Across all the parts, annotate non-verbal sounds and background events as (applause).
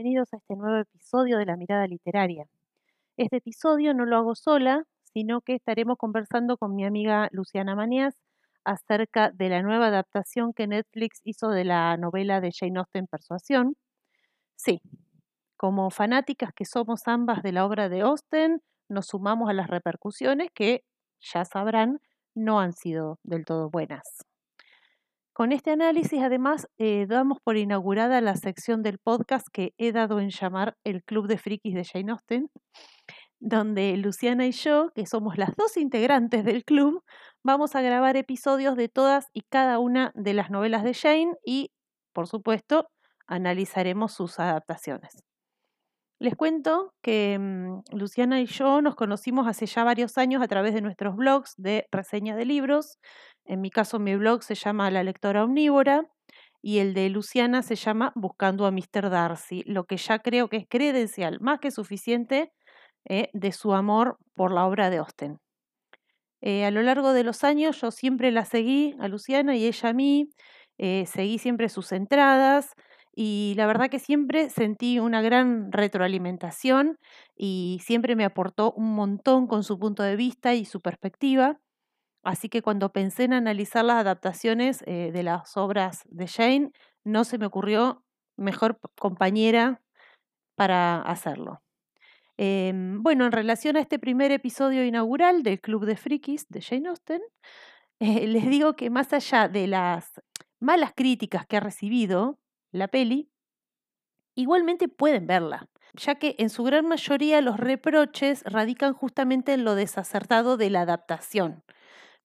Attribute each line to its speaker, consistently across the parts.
Speaker 1: bienvenidos a este nuevo episodio de La Mirada Literaria. Este episodio no lo hago sola, sino que estaremos conversando con mi amiga Luciana Manías acerca de la nueva adaptación que Netflix hizo de la novela de Jane Austen Persuasión. Sí, como fanáticas que somos ambas de la obra de Austen, nos sumamos a las repercusiones que, ya sabrán, no han sido del todo buenas. Con este análisis, además, eh, damos por inaugurada la sección del podcast que he dado en llamar el Club de Frikis de Jane Austen, donde Luciana y yo, que somos las dos integrantes del club, vamos a grabar episodios de todas y cada una de las novelas de Jane y, por supuesto, analizaremos sus adaptaciones. Les cuento que mm, Luciana y yo nos conocimos hace ya varios años a través de nuestros blogs de reseña de libros. En mi caso, mi blog se llama La Lectora Omnívora y el de Luciana se llama Buscando a Mr. Darcy, lo que ya creo que es credencial más que suficiente eh, de su amor por la obra de Austen. Eh, a lo largo de los años yo siempre la seguí a Luciana y ella a mí, eh, seguí siempre sus entradas y la verdad que siempre sentí una gran retroalimentación y siempre me aportó un montón con su punto de vista y su perspectiva. Así que cuando pensé en analizar las adaptaciones de las obras de Jane, no se me ocurrió mejor compañera para hacerlo. Em, bueno, en relación a este primer episodio inaugural del Club de Frikis de Jane Austen, (laughs) eh, les digo que más allá de las malas críticas que ha recibido la peli, igualmente pueden verla, ya que en su gran mayoría los reproches radican justamente en lo desacertado de la adaptación.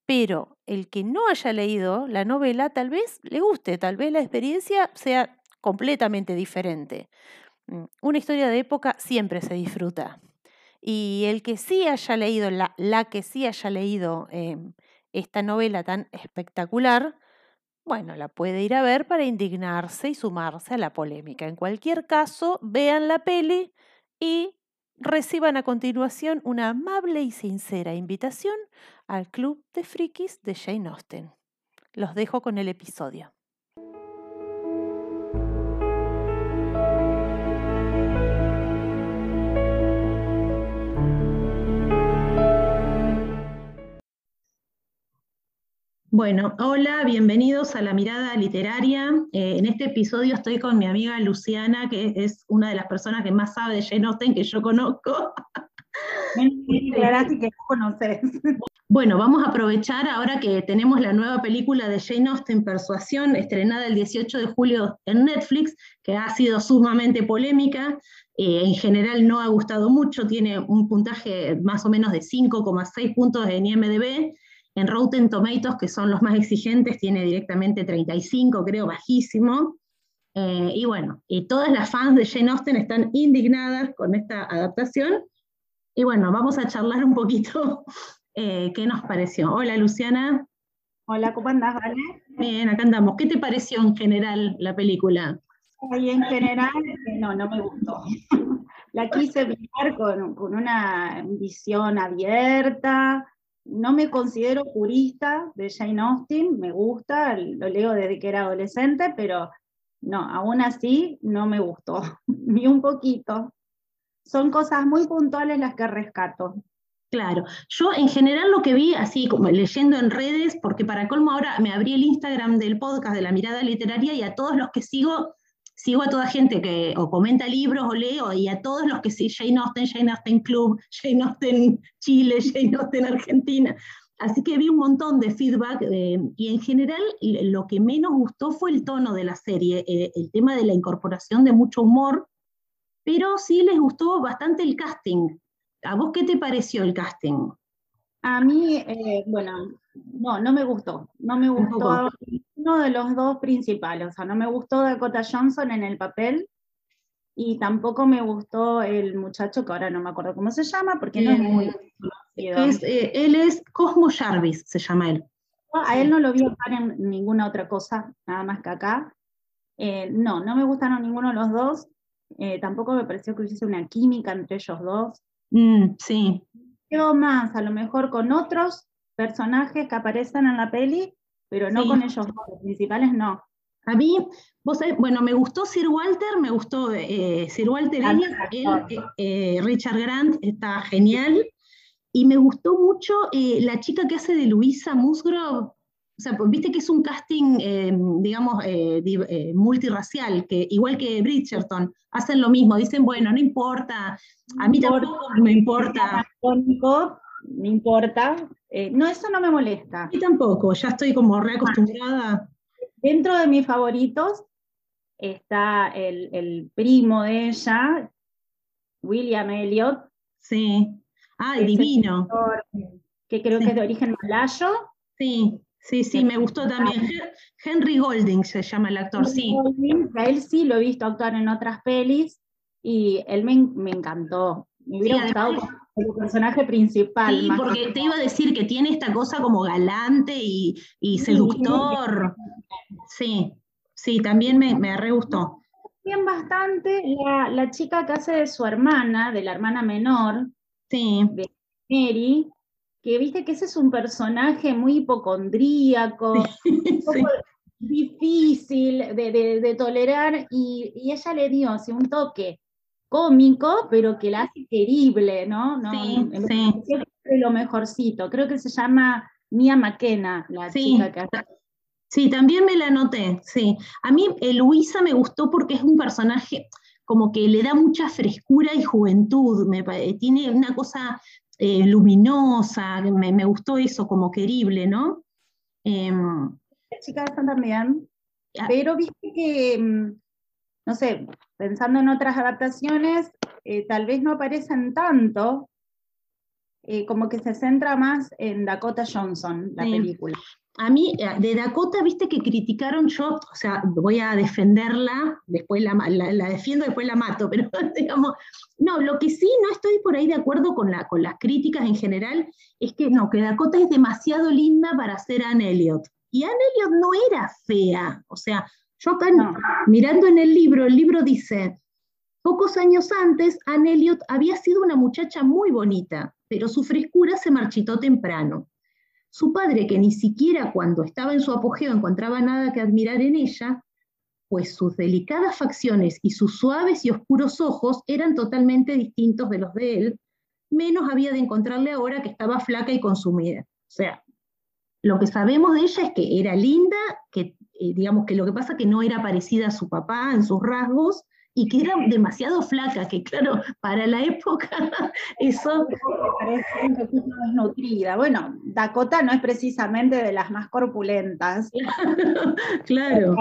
Speaker 1: Pero el que no haya leído la novela tal vez le guste, tal vez la experiencia sea completamente diferente. Mm, una historia de época siempre se disfruta. Y el que sí haya leído, la, que sí haya leído em, esta novela tan espectacular, bueno, la puede ir a ver para indignarse y sumarse a la polémica. En cualquier caso, vean la peli y reciban a continuación una amable y sincera invitación al Club de Frikis de Jane Austen. Los dejo con el episodio. Bueno, hola, bienvenidos a La Mirada Literaria. Eh, en este episodio estoy con mi amiga Luciana, que es una de las personas que más sabe de Jane Austen que yo conozco. (laughs) que conoces. Bueno, vamos a aprovechar ahora que tenemos la nueva película de Jane Austen, Persuasión, estrenada el 18 de julio en Netflix, que ha sido sumamente polémica. Eh, en general no ha gustado mucho, tiene un puntaje más o menos de 5,6 puntos en IMDb en Rotten Tomatoes, que son los más exigentes, tiene directamente 35, creo, bajísimo. Eh, y bueno, y todas las fans de Jane Austen están indignadas con esta adaptación. Y bueno, vamos a charlar un poquito eh, qué nos pareció. Hola, Luciana.
Speaker 2: Hola, ¿cómo andás, Vale?
Speaker 1: Bien, acá andamos. ¿Qué te pareció en general la película?
Speaker 2: Y en general, eh, no, no me gustó. (laughs) la quise ver con, con una visión abierta, no me considero jurista de Jane Austen, me gusta, lo leo desde que era adolescente, pero no, aún así no me gustó, (laughs) ni un poquito. Son cosas muy puntuales las que rescato.
Speaker 1: Claro, yo en general lo que vi, así como leyendo en redes, porque para colmo ahora me abrí el Instagram del podcast de la mirada literaria y a todos los que sigo sigo a toda gente que o comenta libros o leo y a todos los que sí, Jane Austen, Jane Austen Club, Jane Austen Chile, Jane Austen Argentina. Así que vi un montón de feedback eh, y en general lo que menos gustó fue el tono de la serie, eh, el tema de la incorporación de mucho humor, pero sí les gustó bastante el casting. ¿A vos qué te pareció el casting?
Speaker 2: A mí, eh, bueno, no, no me gustó. No me gustó uno de los dos principales. O sea, no me gustó Dakota Johnson en el papel y tampoco me gustó el muchacho, que ahora no me acuerdo cómo se llama, porque no es muy
Speaker 1: conocido. Eh, él es Cosmo Jarvis, se llama él.
Speaker 2: A él no lo vi en ninguna otra cosa, nada más que acá. Eh, no, no me gustaron ninguno de los dos. tampoco me pareció que hubiese una química entre ellos dos.
Speaker 1: Mm, sí
Speaker 2: más, a lo mejor con otros personajes que aparecen en la peli, pero no con ellos los principales no.
Speaker 3: A mí, vos sabés, bueno, me gustó Sir Walter, me gustó eh, Sir Walter Elliot, él, eh, Richard Grant, está genial. Y me gustó mucho la chica que hace de Luisa Musgrove, o sea, pues, viste que es un casting, digamos, multirracial, que igual que Bridgerton, hacen lo mismo, dicen, bueno, no importa, a mí tampoco me importa.
Speaker 2: No importa, no, eso no me molesta.
Speaker 3: A mí tampoco, ya estoy como reacostumbrada.
Speaker 2: Dentro de mis favoritos está el, primo de ella, William Elliot.
Speaker 3: Sí. Ah, divino.
Speaker 2: Que creo que es de origen malayo.
Speaker 3: Sí, sí, sí, me gustó también. Henry Golding se llama el actor, sí.
Speaker 2: a él sí lo he visto actuar en otras pelis y él me, encantó. Me hubiera gustado como personaje principal.
Speaker 3: Sí, porque te iba a decir que tiene esta cosa como galante y, seductor. Sí, sí, también me, me re gustó.
Speaker 2: Bien bastante la, la, chica que hace de su hermana, de la hermana menor,
Speaker 3: sí.
Speaker 2: de Mary, que viste que ese es un personaje muy hipocondríaco, (laughs) un poco difícil de, de, tolerar, y, y, ella le dio así un toque cómico, pero que la hace querible, ¿no? ¿No?
Speaker 3: Sí, sí.
Speaker 2: lo mejorcito. Creo que se llama Mia McKenna, la chica que hace
Speaker 3: Sí, también me la noté, sí. A mí eh, Luisa me gustó porque es un personaje como que le da mucha frescura y juventud, me, tiene una cosa eh, luminosa, me, gustó eso, como querible, ¿no?
Speaker 2: Eh, La chica ah. pero viste que, mm, no sé, pensando en otras adaptaciones, eh, tal vez no aparecen tanto, como que se centra más en Dakota Johnson, la película
Speaker 3: a mí, eh, de Dakota, viste que criticaron yo, o sea, voy a defenderla, después la, la, defiendo, después la mato, (laughs) pero digamos, no, lo que sí no estoy por ahí de acuerdo con, la, con las críticas en general, es que no, que Dakota es demasiado linda para ser Anne Elliot. Y Anne Elliot no era fea, o sea, yo acá mirando en el libro, el libro dice, pocos años antes, Anne Elliot había sido una muchacha muy bonita, pero su frescura se marchitó temprano. Su padre, que ni siquiera cuando estaba en su apogeo encontraba nada que admirar en ella, pues sus delicadas facciones y sus suaves y oscuros ojos eran totalmente distintos de los de él, menos había de encontrarle ahora que estaba flaca y consumida. O sea, lo que sabemos de ella es que era linda, que eh, digamos que lo que pasa es que no era parecida a su papá en sus rasgos, y que era demasiado flaca, que claro, para la época (laughs) eso...
Speaker 2: Parece un poquito desnutrida. Bueno, Dakota no es precisamente de las más corpulentas. (laughs)
Speaker 3: claro.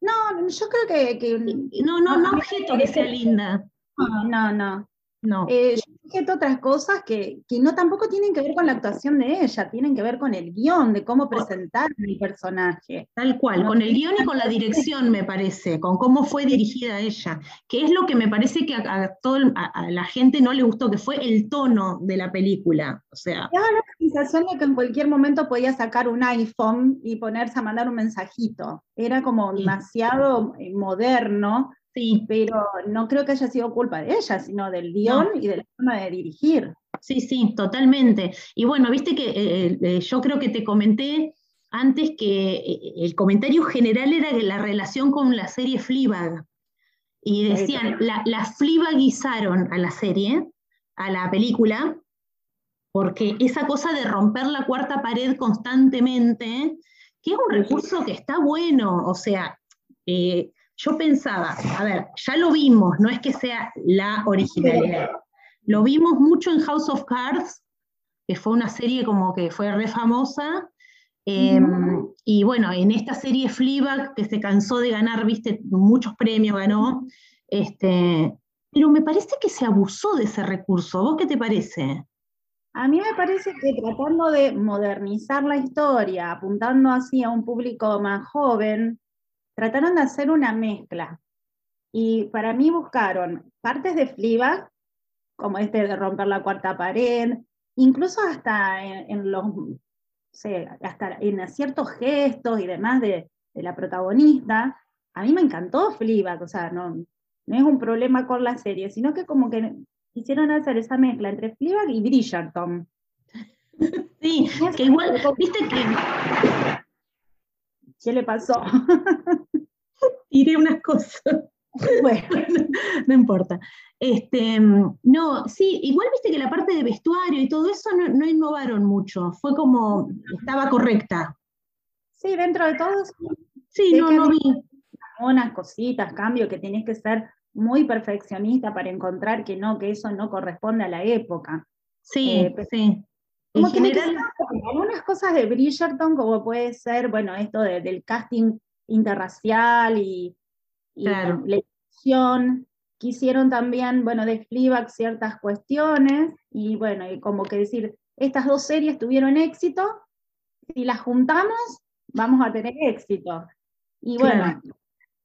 Speaker 2: No, yo creo que...
Speaker 3: no, no, no objeto que sea linda.
Speaker 2: No, no, no.
Speaker 3: No.
Speaker 2: Eh, yo otras cosas que, no tampoco tienen que ver con la actuación de ella, tienen que ver con el guion, de cómo presentar el personaje.
Speaker 3: Tal cual, con el guion y con la dirección, me parece, con cómo fue dirigida ella, que es lo que me parece que a, todo, a, la gente no le gustó, que fue el tono de la película. O sea.
Speaker 2: la sensación de que en cualquier momento podía sacar un iPhone y ponerse a mandar un mensajito. Era como demasiado eh, moderno
Speaker 3: Sí.
Speaker 2: Pero no creo que haya sido culpa de ella, sino del guion y de la forma de dirigir.
Speaker 3: Sí, sí, totalmente. Y bueno, viste que eh, eh, yo creo que te comenté antes que eh, el comentario general era de la relación con la serie Fleabag. Y decían, la, la Fleabagizaron a la serie, a la película, porque esa cosa de romper la cuarta pared constantemente, que es un recurso que está bueno, o sea, yo pensaba, a ver, ya lo vimos, no es que sea la originalidad. Lo vimos mucho en House of Cards, que fue una serie como que fue re famosa. Em, y bueno, en esta serie Fleabag, que se cansó de ganar, viste, muchos premios ganó, este, pero me parece que se abusó de ese recurso. ¿Vos qué te parece?
Speaker 2: A mí me parece que tratando de modernizar la historia, apuntando así a un público más joven, trataron de hacer una mezcla. Y para mí buscaron partes de Fleabag, como este de romper la cuarta pared, incluso hasta en, los, hasta en ciertos gestos y demás de, la protagonista. A mí me encantó Fleabag, o sea, no, no es un problema con la serie, sino que como que quisieron hacer esa mezcla entre Fleabag y Bridgerton. (laughs)
Speaker 3: Sí, (laughs) que igual, viste que
Speaker 2: ¿Qué le pasó? (laughs)
Speaker 3: Tiré unas cosas. (laughs) Bueno, (laughs) no, importa. Este, no, sí, igual viste que la parte de vestuario y todo eso no, no innovaron mucho, fue como, estaba correcta.
Speaker 2: Sí, dentro de todo.
Speaker 3: Sí, no, no vi.
Speaker 2: Unas cositas, cambios que tienes que ser muy perfeccionista para encontrar que no, que eso no corresponde a la época.
Speaker 3: Sí, eh, sí.
Speaker 2: Como que algunas cosas de Bridgerton, como puede ser, bueno, esto del casting interracial y, la elección, quisieron también, bueno, de Fleabag ciertas cuestiones, y bueno, y como que decir, estas dos series tuvieron éxito, si las juntamos, vamos a tener éxito. Y bueno,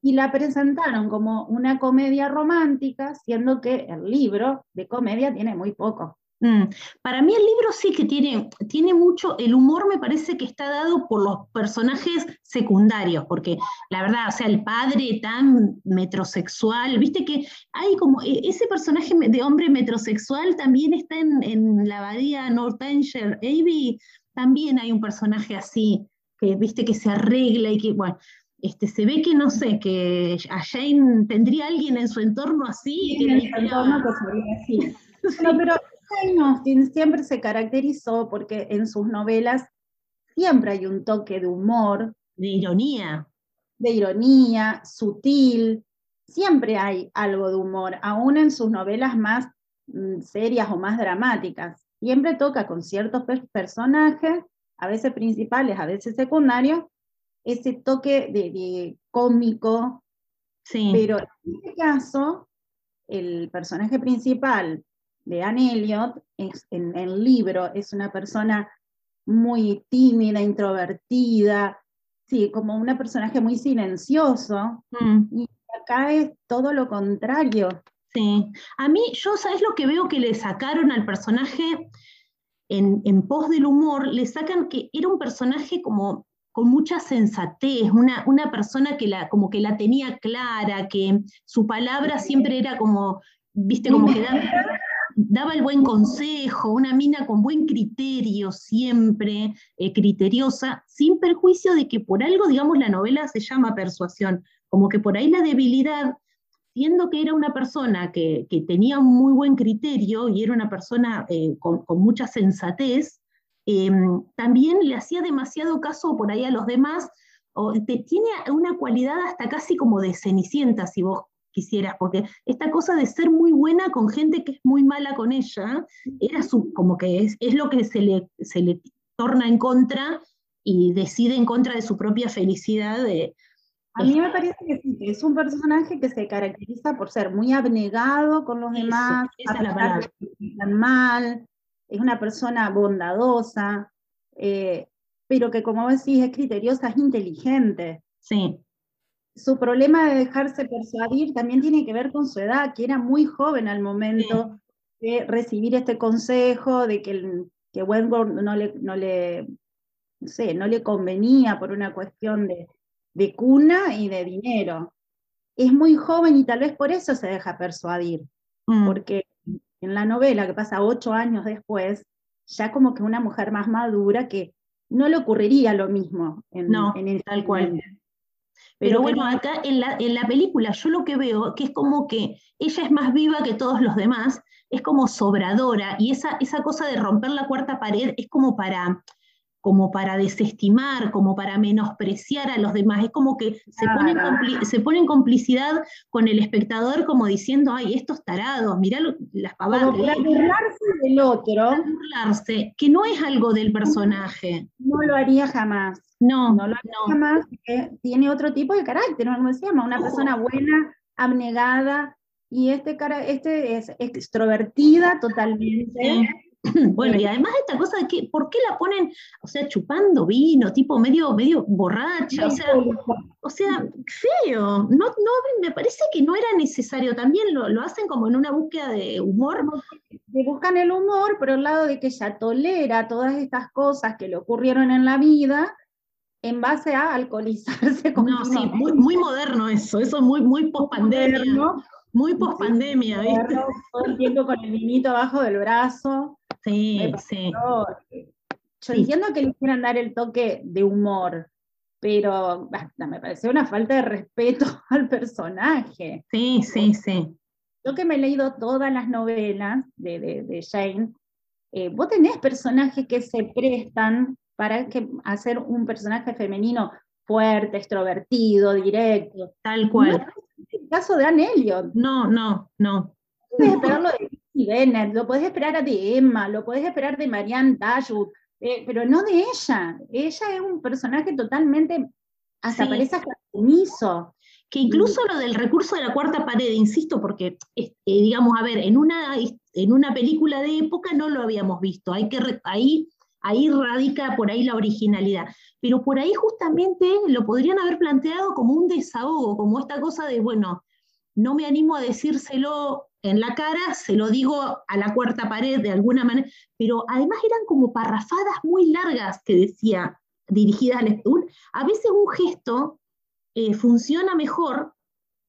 Speaker 2: y la presentaron como una comedia romántica, siendo que el libro de comedia tiene muy poco.
Speaker 3: Mm, para mí el libro sí que tiene, tiene mucho, el humor me parece que está dado por los personajes secundarios, porque la verdad, o sea, el padre tan metrosexual, viste que hay como, e, ese personaje de hombre metrosexual también está en, la abadía Northanger Abbey, también hay un personaje así, que viste que se arregla y que, bueno, este, se ve que no sé, que a Jane tendría alguien en su entorno así. que en entorno
Speaker 2: así. (laughs) No, pero Jane Austen siempre se caracterizó porque en sus novelas siempre hay un toque de humor.
Speaker 3: De ironía.
Speaker 2: De ironía, sutil. Siempre hay algo de humor, aún en sus novelas más mm, serias o más dramáticas. Siempre toca con ciertos personajes, a veces principales, a veces secundarios, ese toque de, cómico. Sí. Pero en este caso, el personaje principal de Anne Elliot, en, el libro, es una persona muy tímida, introvertida, sí, como un personaje muy silencioso, mm. y acá es todo lo contrario.
Speaker 3: Sí, a mí, yo, ¿sabes lo que veo que le sacaron al personaje en, en pos del humor? Le sacan que era un personaje como con mucha sensatez, una, una persona que la, como que la tenía clara, que su palabra siempre era como, viste, como que daba el buen consejo, una mina con buen criterio siempre, eh, criteriosa, sin perjuicio de que por algo, digamos, la novela se llama persuasión, como que por ahí la debilidad, siendo que era una persona que, tenía muy buen criterio y era una persona eh, con, mucha sensatez, em, también le hacía demasiado caso por ahí a los demás, o tiene una cualidad hasta casi como de cenicienta, si vos quisieras, porque esta cosa de ser muy buena con gente que es muy mala con ella, era su, como que es, es lo que se le, se le torna en contra y decide en contra de su propia felicidad. De,
Speaker 2: a mí me parece que sí, es un personaje que se caracteriza por ser muy abnegado con los demás,
Speaker 3: esa es la palabra.
Speaker 2: mal, es una persona bondadosa, eh, pero que como decís es criteriosa, es inteligente.
Speaker 3: Sí
Speaker 2: su problema de dejarse persuadir también tiene que ver con su edad, que era muy joven al momento de recibir este consejo, de que, que Wentworth no le, no, le, sé, no le convenía por una cuestión de, de cuna y de dinero. Es muy joven y tal vez por eso se deja persuadir, mm. porque en la novela, que pasa ocho años después, ya como que una mujer más madura que no le ocurriría lo mismo en,
Speaker 3: no, en el tal cual. Pero bueno, acá en la, en la película yo lo que veo que es como que ella es más viva que todos los demás, es como sobradora, y esa, esa cosa de romper la cuarta pared es como para, como para desestimar, como para menospreciar a los demás. Es como que se, pone, en se pone en complicidad con el espectador como diciendo, ay, estos tarados, mirá las pavadas.
Speaker 2: Como para burlarse del otro.
Speaker 3: burlarse, que no es algo del personaje.
Speaker 2: No lo haría jamás.
Speaker 3: No,
Speaker 2: no lo haría jamás, tiene otro tipo de carácter, como decíamos, una persona buena, abnegada, y este, cara, este es extrovertida totalmente. (clears throat)
Speaker 3: Bueno, y además esta cosa de que, ¿por qué la ponen, o sea, chupando vino, tipo medio, medio borracha? O sea, o sea, feo. No, no, me parece que no era necesario. También lo, lo hacen como en una búsqueda de humor.
Speaker 2: buscan el humor, pero al lado de que ella tolera todas estas cosas que le ocurrieron en la vida, en base a alcoholizarse.
Speaker 3: No, sí, muy, muy, moderno eso, eso es muy, muy post pandemia. Muy post pandemia, ¿viste?
Speaker 2: Todo el tiempo con el vinito abajo del brazo.
Speaker 3: Sí, sí.
Speaker 2: Yo entiendo que le quieran dar el toque de humor, pero me pareció una falta de respeto (laughs) al personaje.
Speaker 3: Sí, sí, sí.
Speaker 2: Yo que me he leído todas las novelas de, de, Jane, eh, vos tenés personajes que se prestan para que, hacer un personaje femenino fuerte, extrovertido, directo.
Speaker 3: Tal cual.
Speaker 2: el caso de Anne Elliot.
Speaker 3: No, no, no.
Speaker 2: Puedes esperarlo de Bennett, lo puedes esperar de Emma, lo puedes esperar de Marianne Dashwood, eh, pero no de ella. Ella es un personaje totalmente, hasta parece hasta
Speaker 3: Que incluso lo del recurso de la cuarta pared, insisto, porque, este, digamos, a ver, en una, en una película de época no lo habíamos visto, hay que, ahí, ahí radica por ahí la originalidad, pero por ahí justamente lo podrían haber planteado como un desahogo, como esta cosa de, bueno, no me animo a decírselo en la cara, se lo digo a la cuarta pared de alguna manera, pero además eran como parrafadas muy largas que decía, dirigidas al lector. A veces un gesto eh, funciona mejor,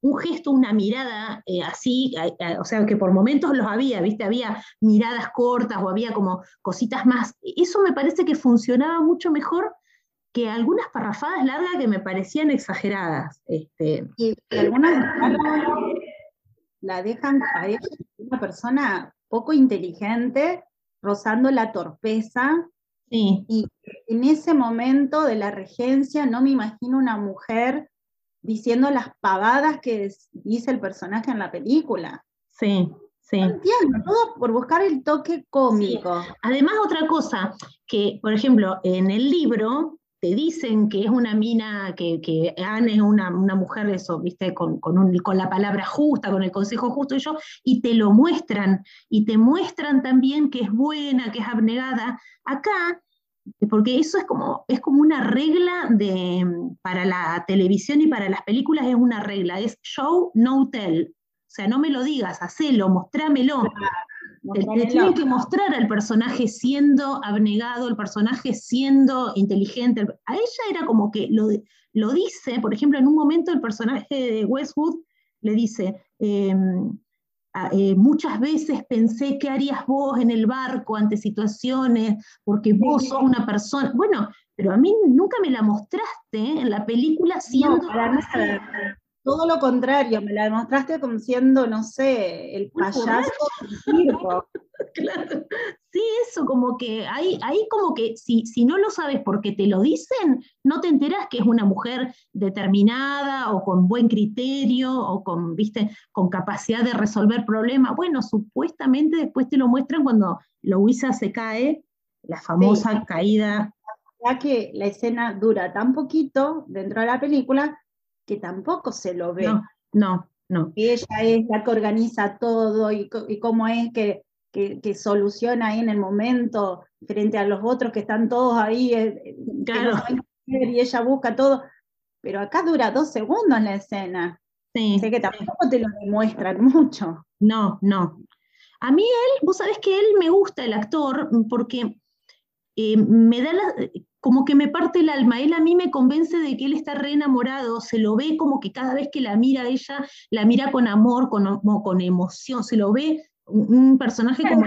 Speaker 3: un gesto, una mirada eh, así, o sea, que por momentos los había, ¿viste? Había miradas cortas o había como cositas más. Eso me parece que funcionaba mucho mejor que algunas parrafadas largas que me parecían exageradas. Este.
Speaker 2: Y, algunas la dejan caer una persona poco inteligente, rozando la torpeza. Y en ese momento de la regencia no me imagino una mujer diciendo las pavadas que dice el personaje en la película.
Speaker 3: Sí, sí.
Speaker 2: entiendo, todo por buscar el toque cómico.
Speaker 3: Además, otra cosa, que por ejemplo, en el libro te dicen que es una mina, que, que Anne es una, mujer, eso, viste, con, con, con, la palabra justa, con el consejo justo y yo, y te lo muestran, y te muestran también que es buena, que es abnegada. Acá, porque eso es como, es como una regla de, para la televisión y para las películas, es una regla, es show, no tell. O sea, no me lo digas, hacelo, mostrámelo. Le tiene que mostrar al personaje siendo abnegado, el personaje siendo inteligente. A ella era como que lo, lo dice, por ejemplo, en un momento el personaje de Westwood le dice, em, eh, muchas veces pensé qué harías vos en el barco ante situaciones, porque vos sos una persona, bueno, pero a mí nunca me la mostraste en la película siendo...
Speaker 2: Todo lo contrario, me la demostraste como siendo, no sé, el payaso circo. (laughs)
Speaker 3: claro. Sí, eso, como que ahí, ahí como que si, si no lo sabes porque te lo dicen, no te enteras que es una mujer determinada o con buen criterio o con, viste, con capacidad de resolver problemas. Bueno, supuestamente después te lo muestran cuando Louisa se cae, la famosa caída.
Speaker 2: Ya que la escena dura tan poquito dentro de la película que tampoco se lo ve.
Speaker 3: No, no, no.
Speaker 2: ella es la que organiza todo y, cómo es que, que, soluciona ahí en el momento frente a los otros que están todos ahí, eh, claro. y ella busca todo. Pero acá dura dos segundos la escena. Sí. Sé que tampoco te lo demuestran mucho.
Speaker 3: No, no. A mí él, vos sabés que él me gusta el actor porque eh, me da la, como que me parte el alma. Él a mí me convence de que él está re enamorado, se lo ve como que cada vez que la mira ella, la mira con amor, con, con emoción, se lo ve un, personaje como,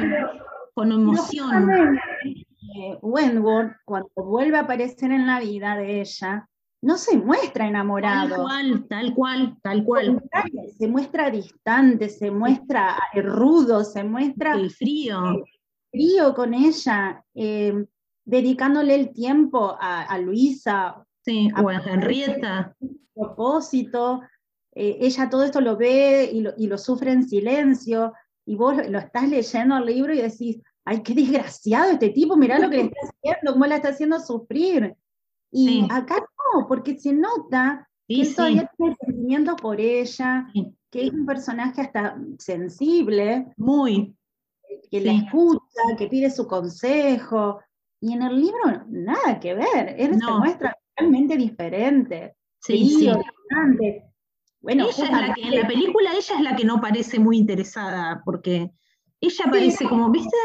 Speaker 3: con emoción.
Speaker 2: Eh, Wentworth, cuando vuelve a aparecer en la vida de ella, no se muestra enamorado.
Speaker 3: Tal cual, tal cual, tal cual.
Speaker 2: Se muestra distante, se muestra rudo, se muestra...
Speaker 3: El frío.
Speaker 2: frío con ella. Eh, dedicándole el tiempo a, Luisa.
Speaker 3: Sí, o a Henrietta.
Speaker 2: Propósito. Eh, ella todo esto lo ve y lo, y lo, sufre en silencio, y vos lo estás leyendo el libro y decís, ay, qué desgraciado este tipo, mirá lo que le está (laughs) haciendo, cómo la está haciendo sufrir. Y acá no, porque se nota que él todavía tiene sentimientos por ella, que es un personaje hasta sensible.
Speaker 3: Muy.
Speaker 2: Que la escucha, que pide su consejo, y en el libro nada que ver, él se muestra totalmente diferente.
Speaker 3: Sí, sí. Bueno, en la película ella es la que no parece muy interesada, porque ella parece como, ¿viste?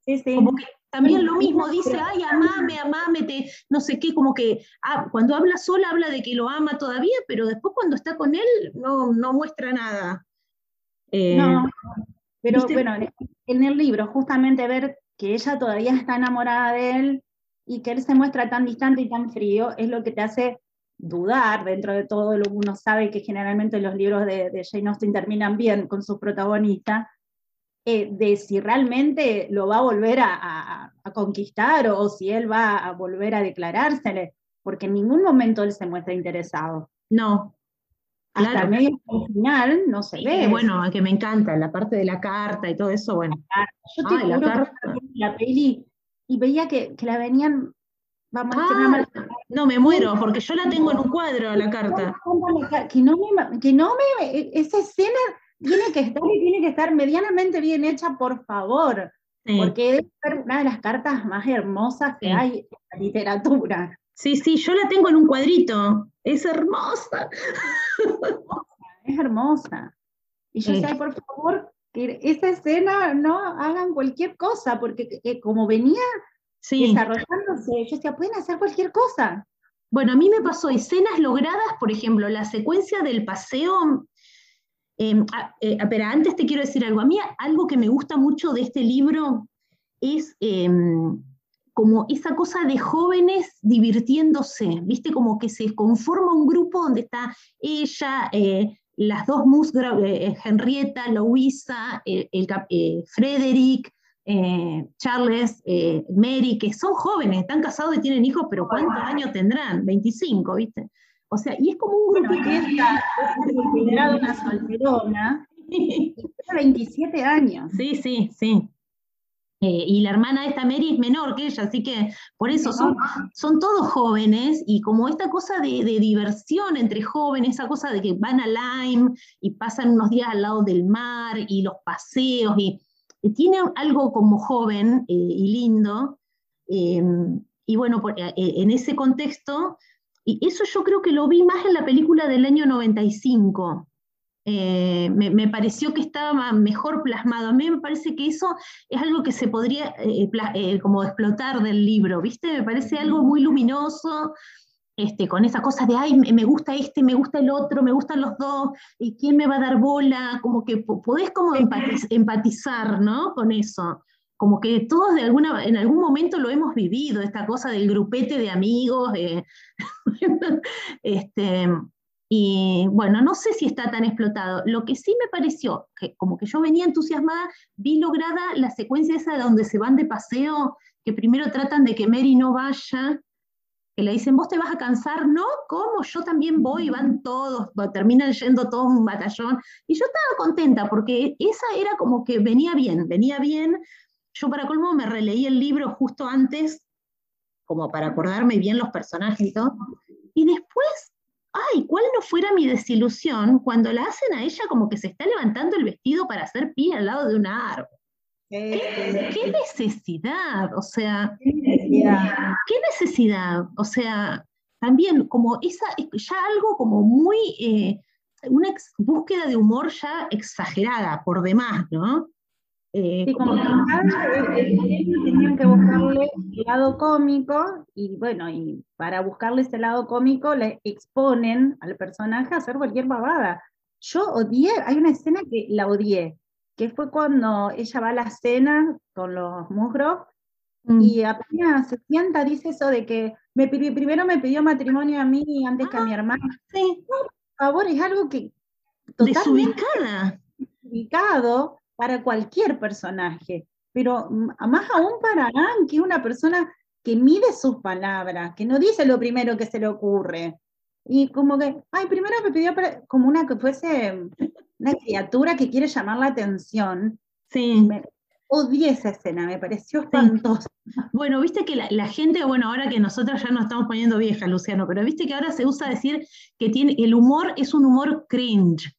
Speaker 3: Sí, sí. Como que también lo mismo dice, ay, amame, amame, te, no sé qué, como que ah, cuando habla sola habla de que lo ama todavía, pero después cuando está con él no, no muestra nada.
Speaker 2: Eh, no, pero bueno, en el libro justamente ver que ella todavía está enamorada de él, y que él se muestra tan distante y tan frío es lo que te hace dudar dentro de todo lo que uno sabe que generalmente los libros de, de Jane Austen terminan bien con sus protagonistas, eh, de si realmente lo va a volver a, conquistar o, si él va a volver a declarársele, porque en ningún momento él se muestra interesado.
Speaker 3: No.
Speaker 2: Hasta claro. medio final no se ve.
Speaker 3: bueno, que me encanta, la parte de la carta y todo eso, bueno.
Speaker 2: Yo te la, la peli y veía que, que la venían
Speaker 3: Vamos ah, no, me muero, porque yo la tengo en un cuadro, la carta.
Speaker 2: Que no me, que no me, esa escena tiene que estar y tiene que estar medianamente bien hecha, por favor. Porque es una de las cartas más hermosas que hay en la literatura.
Speaker 3: Sí, sí, yo la tengo en un cuadrito. Es hermosa.
Speaker 2: Es hermosa. Y yo sé, por favor, que esa escena no hagan cualquier cosa, porque como venía desarrollándose. Yo decía, pueden hacer cualquier cosa.
Speaker 3: Bueno, a mí me pasó escenas logradas, por ejemplo, la secuencia del paseo. Em, eh, pero antes te quiero decir algo. A mí algo que me gusta mucho de este libro es em, como esa cosa de jóvenes divirtiéndose, ¿viste? Como que se conforma un grupo donde está ella, eh, las dos Musgrave, eh, Henrietta, Louisa, el, Frederick, eh, Charles, eh, Mary, que son jóvenes, están casados y tienen hijos, pero ¿cuántos años tendrán? 25, ¿viste? O sea, y es como un grupo
Speaker 2: que está considerado una solterona, (laughs) tiene 27 años.
Speaker 3: Sí, sí, sí. Eh, y la hermana de esta Mary es menor que ella, así que por eso son, son todos jóvenes y como esta cosa de, de, diversión entre jóvenes, esa cosa de que van a Lyme y pasan unos días al lado del mar y los paseos y tiene algo como joven eh, y lindo, em, y bueno, eh, en ese contexto, y eso yo creo que lo vi más en la película del año 95. Me, pareció que estaba mejor plasmado. A mí me parece que eso es algo que se podría como explotar del libro, ¿viste? Me parece algo muy luminoso, este, con esa cosa de, ay, me gusta este, me gusta el otro, me gustan los dos, y quién me va a dar bola, como que podés como empatizar, ¿no? Con eso. Como que todos de alguna, en algún momento lo hemos vivido, esta cosa del grupete de amigos, (laughs) este, y bueno, no sé si está tan explotado. Lo que sí me pareció, que como que yo venía entusiasmada, vi lograda la secuencia esa de donde se van de paseo, que primero tratan de que Mary no vaya, que le dicen, vos te vas a cansar, no, ¿cómo? Yo también voy, van todos, terminan yendo todo un batallón. Y yo estaba contenta porque esa era como que venía bien, venía bien. Yo para colmo me releí el libro justo antes, como para acordarme bien los personajes y todo. Y después, ay, ¿cuál no fuera mi desilusión cuando la hacen a ella como que se está levantando el vestido para hacer pie al lado de un árbol? ¿Qué, necesidad? O sea, ¿Qué necesidad? O sea, también como esa, ya algo como muy, eh, una búsqueda de humor ya exagerada por demás, ¿no?
Speaker 2: Eh, sí, como que tenían que buscarle el lado cómico y bueno, y para buscarle ese lado cómico le exponen al personaje a hacer cualquier babada. Yo odié, hay una escena que la odié, que fue cuando ella va a la cena con los musgros mm. y apenas se sienta, dice eso de que me primero me pidió matrimonio a mí antes que a mi ah, hermana. Sí. Por favor, es algo que
Speaker 3: desubicada.
Speaker 2: Desubicado para cualquier personaje, pero más aún para Anne, que es una persona que mide sus palabras, que no dice lo primero que se le ocurre. Y como que, ay, primero me pidió como una que fuese una criatura que quiere llamar la atención.
Speaker 3: Sí.
Speaker 2: Me odié esa escena, me pareció espantosa.
Speaker 3: Bueno, viste que la, gente, bueno, ahora que nosotros ya nos estamos poniendo viejas, Luciano, pero viste que ahora se usa decir que tiene, el humor es un humor cringe.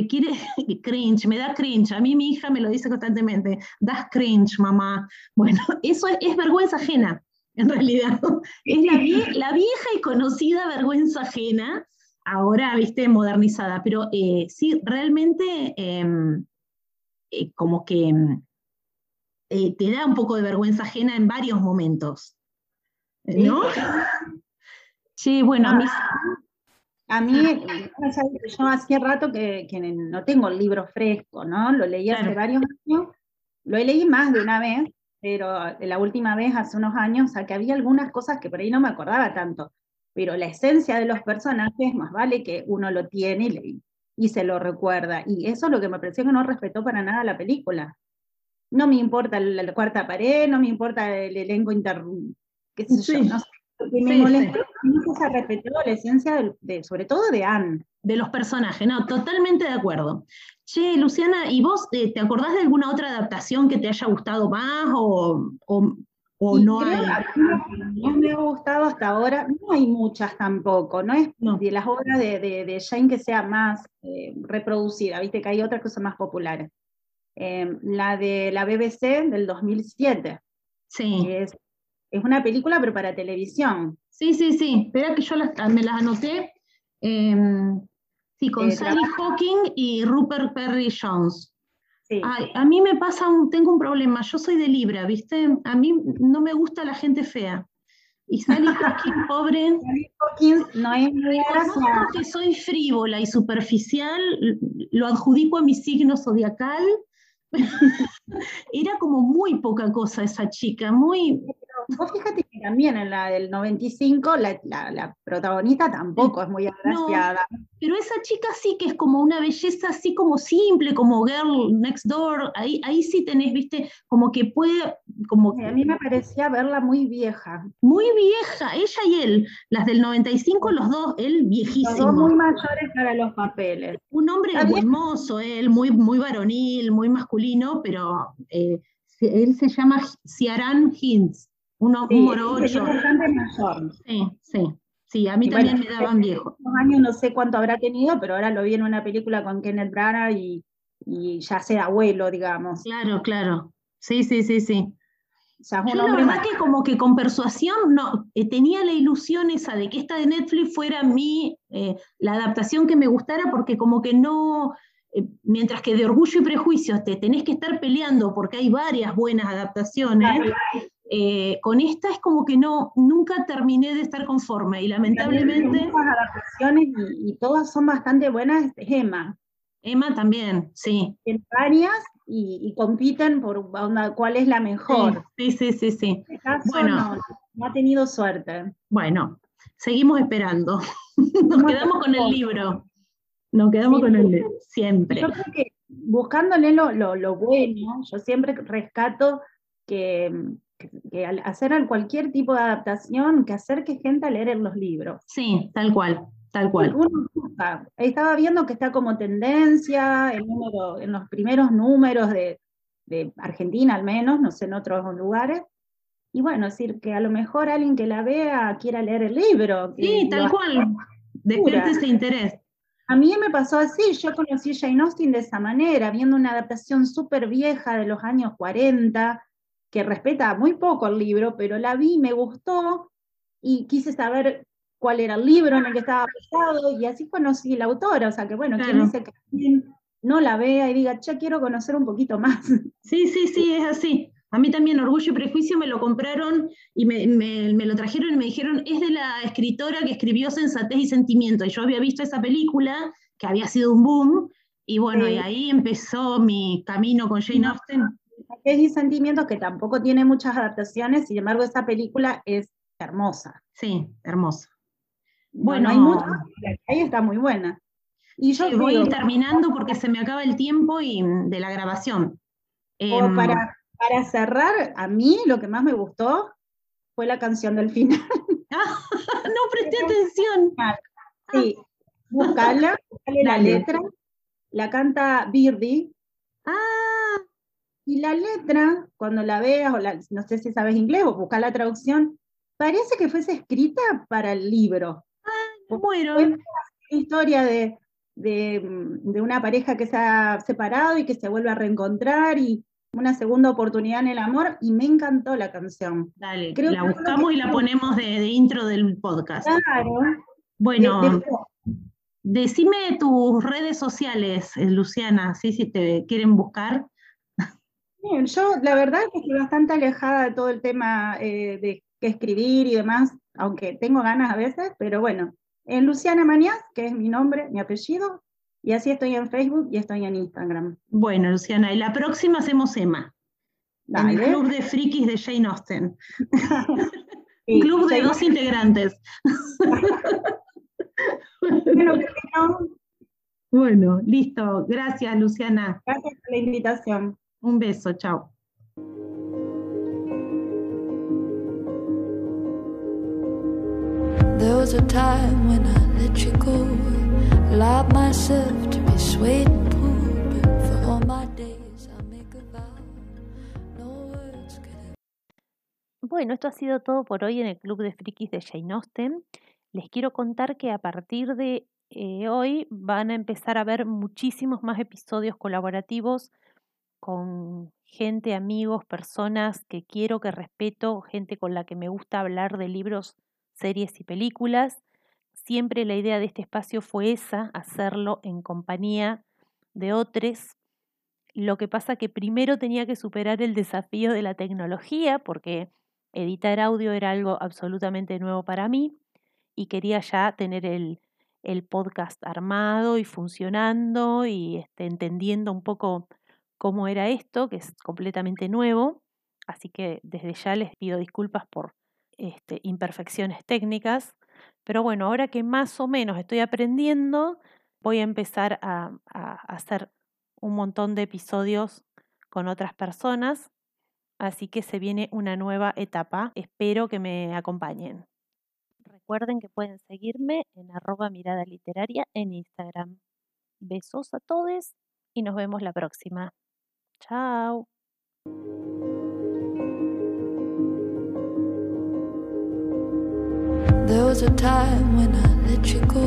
Speaker 3: Que quiere (laughs) cringe, me da cringe. A mí mi hija me lo dice constantemente, das cringe, mamá. (laughs) Bueno, eso es, vergüenza ajena, en realidad. (laughs) Es la vieja y conocida vergüenza ajena ahora, viste, modernizada, pero eh, sí, realmente em, eh, como que em, eh, te da un poco de vergüenza ajena en varios momentos. ¿No? Sí, bueno, a mí...
Speaker 2: A mí, yo hacía rato que, no tengo el libro fresco, ¿no? Lo leí hace varios años, lo leí más de una vez, pero la última vez, hace unos años, o sea, que había algunas cosas que por ahí no me acordaba tanto, pero la esencia de los personajes, más vale que uno lo tiene y, y se lo recuerda. Y eso es lo que me pareció que no respetó para nada la película. No me importa la, cuarta pared, no me importa el elenco inter... qué sé yo, no sé. Que me molestó no se respetó la esencia, de, sobre todo de Anne.
Speaker 3: De los personajes, no, totalmente de acuerdo. Che, Luciana, ¿y vos eh, te acordás de alguna otra adaptación que te haya gustado más o, o, o no hay?
Speaker 2: No me ha gustado hasta ahora, no hay muchas tampoco, no es de las obras de, de, de, Jane que sea más eh, reproducida, viste que hay otras cosas más populares. Eh, la de la BBC del 2007.
Speaker 3: Sí.
Speaker 2: es, es, una película, pero para televisión.
Speaker 3: Sí, sí, sí. Espera que yo las, me las anoté. Eh, sí, con eh, Sally Hawking y Rupert Perry Jones. Sí. Ay, a mí me pasa, un, tengo un problema. Yo soy de Libra, ¿viste? A mí no me gusta la gente fea. Y Sally (laughs) Hawkins, pobre.
Speaker 2: Sally Hawkins no es
Speaker 3: que soy frívola y superficial, lo adjudico a mi signo zodiacal (laughs) Era como muy poca cosa esa chica, muy...
Speaker 2: vos fíjate que también en la del 95 la, la, protagonista tampoco es muy agraciada.
Speaker 3: pero esa chica sí que es como una belleza así como simple, como Girl Next Door, ahí, ahí sí tenés, viste, como que puede... Como
Speaker 2: a mí me parecía verla muy vieja.
Speaker 3: Muy vieja, ella y él, las del 95, los dos, él viejísimo. Los dos
Speaker 2: muy mayores para los papeles.
Speaker 3: Un hombre hermoso, él, muy, muy varonil, muy masculino, pero eh, él se llama Ciaran Hintz, un, sí,
Speaker 2: bastante mayor.
Speaker 3: Sí, sí. Sí, a mí también me daban viejo.
Speaker 2: años no sé cuánto habrá tenido, pero ahora lo vi en una película con Kenneth Branagh y, y ya sea abuelo, digamos.
Speaker 3: Claro, claro. Sí, sí, sí, sí. Yo la verdad que como que con persuasión no, eh, tenía la ilusión esa de que esta de Netflix fuera mi, eh, la adaptación que me gustara, porque como que no, eh, mientras que de orgullo y prejuicios te tenés que estar peleando porque hay varias buenas adaptaciones, con esta es como que no, nunca terminé de estar conforme y lamentablemente...
Speaker 2: adaptaciones y, todas son bastante buenas, Emma.
Speaker 3: Emma también, sí.
Speaker 2: En varias y, compiten por cuál es la mejor.
Speaker 3: Sí, sí, sí, sí.
Speaker 2: Este bueno, no, ha tenido suerte.
Speaker 3: Bueno, seguimos esperando. (laughs) Nos quedamos con el libro. Nos quedamos con el libro, siempre.
Speaker 2: Yo creo que buscándole lo, lo, bueno, yo siempre rescato que, que, al hacer cualquier tipo de adaptación, que acerque gente a leer los libros.
Speaker 3: Sí, tal cual. Tal cual.
Speaker 2: Estaba viendo que está como tendencia el número, en los primeros números de, Argentina al menos, no sé, en otros lugares. Y bueno, es decir, que a lo mejor alguien que la vea quiera leer el libro.
Speaker 3: Sí, tal cual. Despierte ese interés.
Speaker 2: A mí me pasó así, yo conocí a Jane Austen de esa manera, viendo una adaptación súper vieja de los años 40, que respeta muy poco el libro, pero la vi, me gustó y quise saber cuál era el libro en el que estaba basado, y así conocí la autora, o sea que bueno, quien dice que no la vea y diga, ya quiero conocer un poquito más. (laughs)
Speaker 3: Sí, sí, sí, es así. A mí también Orgullo y Prejuicio me lo compraron y me, me, lo trajeron y me dijeron, es de la escritora que escribió Sensatez y Sentimiento. Y yo había visto esa película, que había sido un boom, y bueno, y ahí empezó mi camino con Jane Austen.
Speaker 2: Sensatez y Sentimientos, que tampoco tiene muchas adaptaciones, sin embargo, esa película es hermosa.
Speaker 3: Sí, hermosa.
Speaker 2: Bueno, hay muchas, ahí está muy buena.
Speaker 3: Y yo voy terminando porque se me acaba el tiempo y, mm, de la grabación.
Speaker 2: Em, para, para cerrar, a mí lo que más me gustó fue la canción del final. (laughs)
Speaker 3: no presté (laughs) atención.
Speaker 2: Sí, buscala, buscale la letra, la canta Birdie.
Speaker 3: Ah.
Speaker 2: Y la letra, cuando la veas, o no sé si sabes inglés o busca la traducción, parece que fuese escrita para el libro.
Speaker 3: Bueno.
Speaker 2: una historia de, de, una pareja que se ha separado y que se vuelve a reencontrar y una segunda oportunidad en el amor y me encantó la canción.
Speaker 3: Dale, la buscamos y la ponemos de, intro del podcast.
Speaker 2: Claro.
Speaker 3: Bueno, decime tus redes sociales, eh, Luciana, ¿sí? si te quieren buscar.
Speaker 2: Bien, yo la verdad es que estoy bastante alejada de todo el tema eh, de qué escribir y demás, aunque tengo ganas a veces, pero bueno, en Luciana Manías, que es mi nombre, mi apellido, y así estoy en Facebook y estoy en Instagram.
Speaker 3: Bueno, Luciana, y la próxima hacemos Emma.
Speaker 4: En el club de frikis de Jane Austen. (laughs) club de dos integrantes. (laughs) bueno, listo. Gracias, Luciana.
Speaker 2: Gracias por la invitación.
Speaker 4: Un beso, chao. There was a time when I let you go. Allowed myself to be swayed and pulled, but for all my days I make a vow. No words could
Speaker 3: Bueno, esto ha sido todo por hoy en el Club de Frikis de Jane Austen. Les quiero contar que a partir de eh, hoy van a empezar a ver muchísimos más episodios colaborativos con gente, amigos, personas que quiero, que respeto, gente con la que me gusta hablar de libros series y películas. Siempre la idea de este espacio fue esa, hacerlo en compañía de otros. Lo que pasa que primero tenía que superar el desafío de la tecnología, porque editar audio era algo absolutamente nuevo para mí y quería ya tener el, el podcast armado y funcionando y este, entendiendo un poco cómo era esto, que es completamente nuevo. Así que desde ya les pido disculpas por este, imperfecciones técnicas, pero bueno, ahora que más o menos estoy aprendiendo, voy a empezar a, a hacer un montón de episodios con otras personas, así que se viene una nueva etapa, espero que me acompañen. Recuerden que pueden seguirme en arroba mirada literaria en Instagram. Besos a todos y nos vemos la próxima. Ciao. There was a time when I let you go,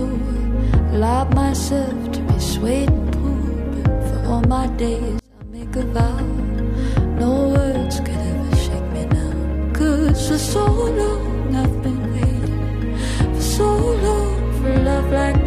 Speaker 3: allowed myself to be swayed and pulled, but for all my days I make a vow, no words could ever shake me now. Cause for so long I've been waiting, for so long for love like.